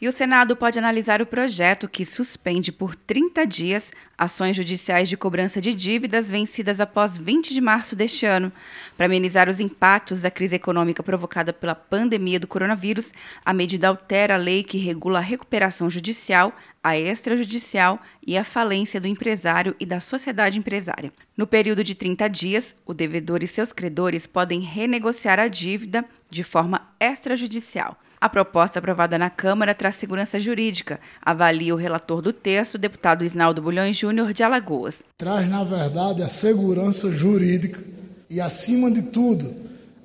E o Senado pode analisar o projeto que suspende por 30 dias ações judiciais de cobrança de dívidas vencidas após 20 de março deste ano. Para amenizar os impactos da crise econômica provocada pela pandemia do coronavírus, a medida altera a lei que regula a recuperação judicial, a extrajudicial e a falência do empresário e da sociedade empresária. No período de 30 dias, o devedor e seus credores podem renegociar a dívida de forma extrajudicial. A proposta aprovada na Câmara traz segurança jurídica, avalia o relator do texto, deputado Isnaldo Bulhões Júnior de Alagoas. Traz, na verdade, a segurança jurídica e, acima de tudo,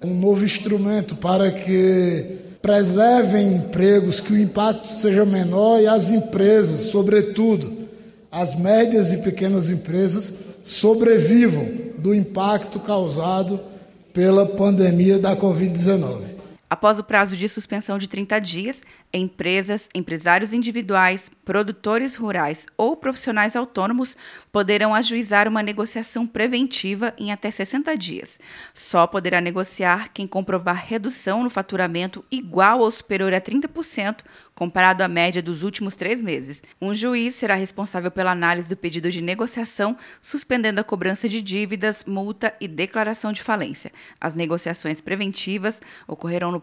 um novo instrumento para que preservem empregos, que o impacto seja menor e as empresas, sobretudo, as médias e pequenas empresas, sobrevivam do impacto causado pela pandemia da Covid-19. Após o prazo de suspensão de 30 dias, empresas, empresários individuais, produtores rurais ou profissionais autônomos poderão ajuizar uma negociação preventiva em até 60 dias. Só poderá negociar quem comprovar redução no faturamento igual ou superior a 30%, comparado à média dos últimos três meses. Um juiz será responsável pela análise do pedido de negociação, suspendendo a cobrança de dívidas, multa e declaração de falência. As negociações preventivas ocorrerão no